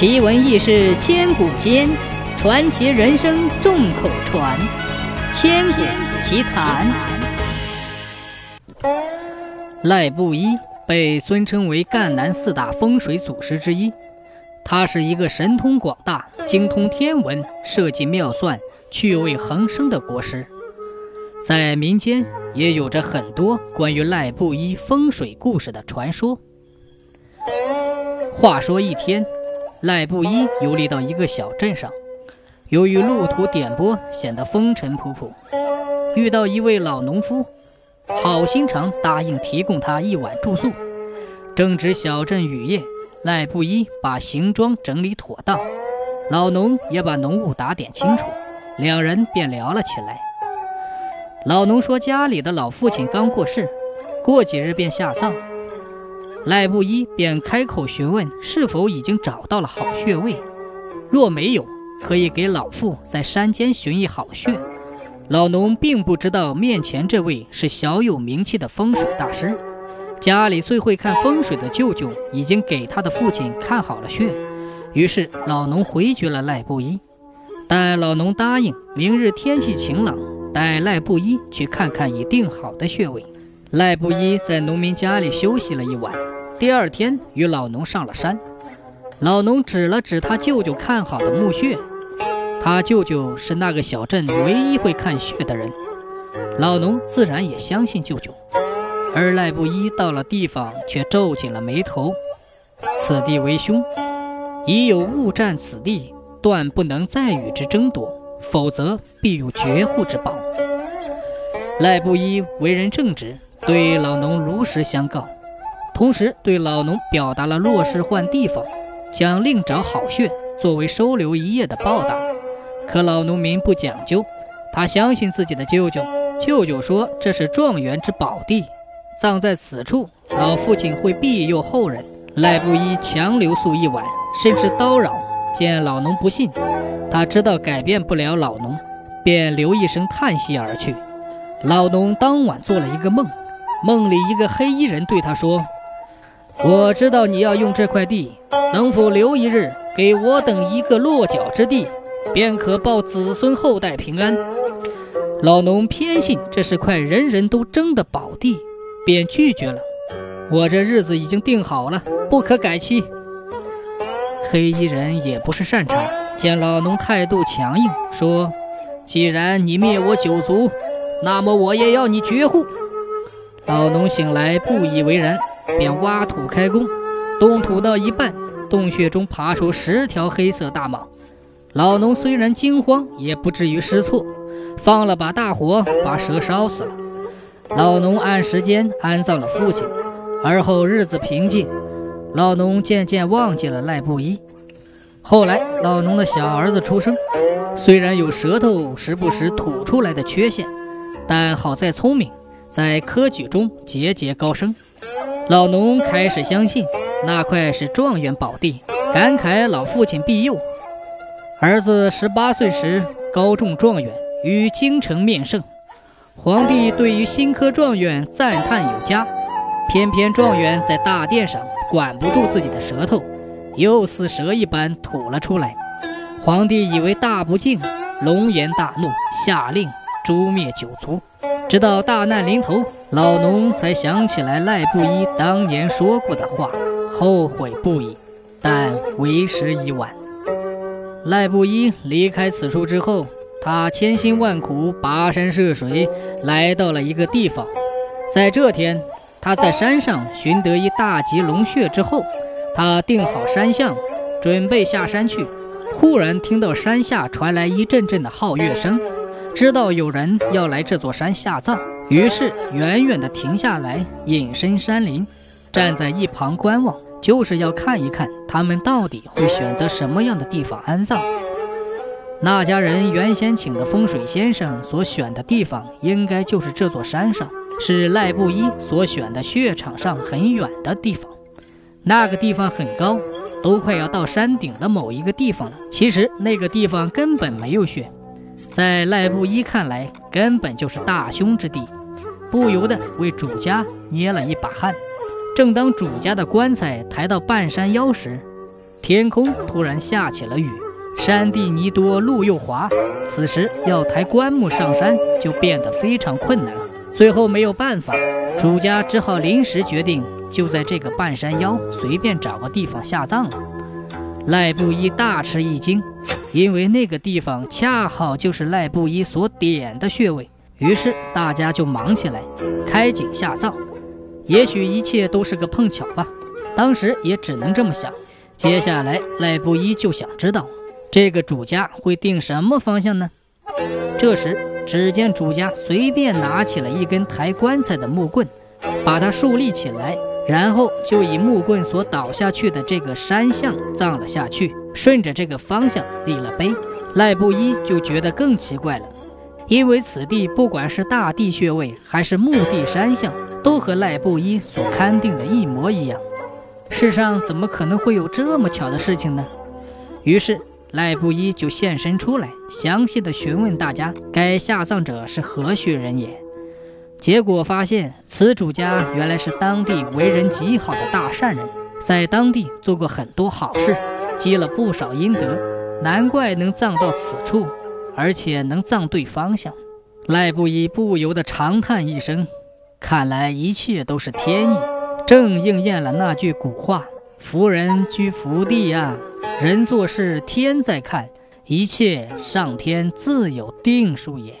奇闻异事千古间，传奇人生众口传。千古奇谈。赖布衣被尊称为赣南四大风水祖师之一，他是一个神通广大、精通天文、设计妙算、趣味横生的国师，在民间也有着很多关于赖布衣风水故事的传说。话说一天。赖布衣游历到一个小镇上，由于路途颠簸，显得风尘仆仆。遇到一位老农夫，好心肠答应提供他一晚住宿。正值小镇雨夜，赖布衣把行装整理妥当，老农也把浓雾打点清楚，两人便聊了起来。老农说家里的老父亲刚过世，过几日便下葬。赖布衣便开口询问是否已经找到了好穴位，若没有，可以给老妇在山间寻一好穴。老农并不知道面前这位是小有名气的风水大师，家里最会看风水的舅舅已经给他的父亲看好了穴，于是老农回绝了赖布衣。但老农答应明日天气晴朗，带赖布衣去看看已定好的穴位。赖布衣在农民家里休息了一晚。第二天，与老农上了山。老农指了指他舅舅看好的墓穴，他舅舅是那个小镇唯一会看穴的人，老农自然也相信舅舅。而赖布衣到了地方，却皱紧了眉头。此地为凶，已有物占此地，断不能再与之争夺，否则必有绝户之宝。赖布衣为人正直，对老农如实相告。同时对老农表达了若是换地方，将另找好穴作为收留一夜的报答。可老农民不讲究，他相信自己的舅舅。舅舅说这是状元之宝地，葬在此处，老父亲会庇佑后人。赖布衣强留宿一晚，甚至叨扰。见老农不信，他知道改变不了老农，便留一声叹息而去。老农当晚做了一个梦，梦里一个黑衣人对他说。我知道你要用这块地，能否留一日给我等一个落脚之地，便可报子孙后代平安。老农偏信这是块人人都争的宝地，便拒绝了。我这日子已经定好了，不可改期。黑衣人也不是善茬，见老农态度强硬，说：“既然你灭我九族，那么我也要你绝户。”老农醒来不以为然。便挖土开工，动土到一半，洞穴中爬出十条黑色大蟒。老农虽然惊慌，也不至于失措，放了把大火，把蛇烧死了。老农按时间安葬了父亲，而后日子平静，老农渐渐忘记了赖布衣。后来老农的小儿子出生，虽然有舌头时不时吐出来的缺陷，但好在聪明，在科举中节节高升。老农开始相信那块是状元宝地，感慨老父亲庇佑。儿子十八岁时高中状元，于京城面圣。皇帝对于新科状元赞叹有加，偏偏状元在大殿上管不住自己的舌头，又似蛇一般吐了出来。皇帝以为大不敬，龙颜大怒，下令诛灭九族。直到大难临头，老农才想起来赖布衣当年说过的话，后悔不已，但为时已晚。赖布衣离开此处之后，他千辛万苦跋山涉水，来到了一个地方。在这天，他在山上寻得一大吉龙穴之后，他定好山相，准备下山去，忽然听到山下传来一阵阵的号乐声。知道有人要来这座山下葬，于是远远地停下来，隐身山林，站在一旁观望，就是要看一看他们到底会选择什么样的地方安葬。那家人原先请的风水先生所选的地方，应该就是这座山上，是赖布衣所选的穴场上很远的地方。那个地方很高，都快要到山顶的某一个地方了。其实那个地方根本没有穴。在赖布衣看来，根本就是大凶之地，不由得为主家捏了一把汗。正当主家的棺材抬到半山腰时，天空突然下起了雨，山地泥多，路又滑，此时要抬棺木上山就变得非常困难了。最后没有办法，主家只好临时决定，就在这个半山腰随便找个地方下葬了。赖布衣大吃一惊，因为那个地方恰好就是赖布衣所点的穴位。于是大家就忙起来，开井下葬。也许一切都是个碰巧吧，当时也只能这么想。接下来赖布衣就想知道，这个主家会定什么方向呢？这时，只见主家随便拿起了一根抬棺材的木棍，把它竖立起来，然后就以木棍所倒下去的这个山向葬了下去，顺着这个方向立了碑。赖布衣就觉得更奇怪了。因为此地不管是大地穴位还是墓地山象，都和赖布衣所勘定的一模一样。世上怎么可能会有这么巧的事情呢？于是赖布衣就现身出来，详细的询问大家该下葬者是何许人也。结果发现，此主家原来是当地为人极好的大善人，在当地做过很多好事，积了不少阴德，难怪能葬到此处。而且能葬对方向，赖布衣不由得长叹一声：“看来一切都是天意，正应验了那句古话：‘福人居福地呀，人做事天在看，一切上天自有定数也。’”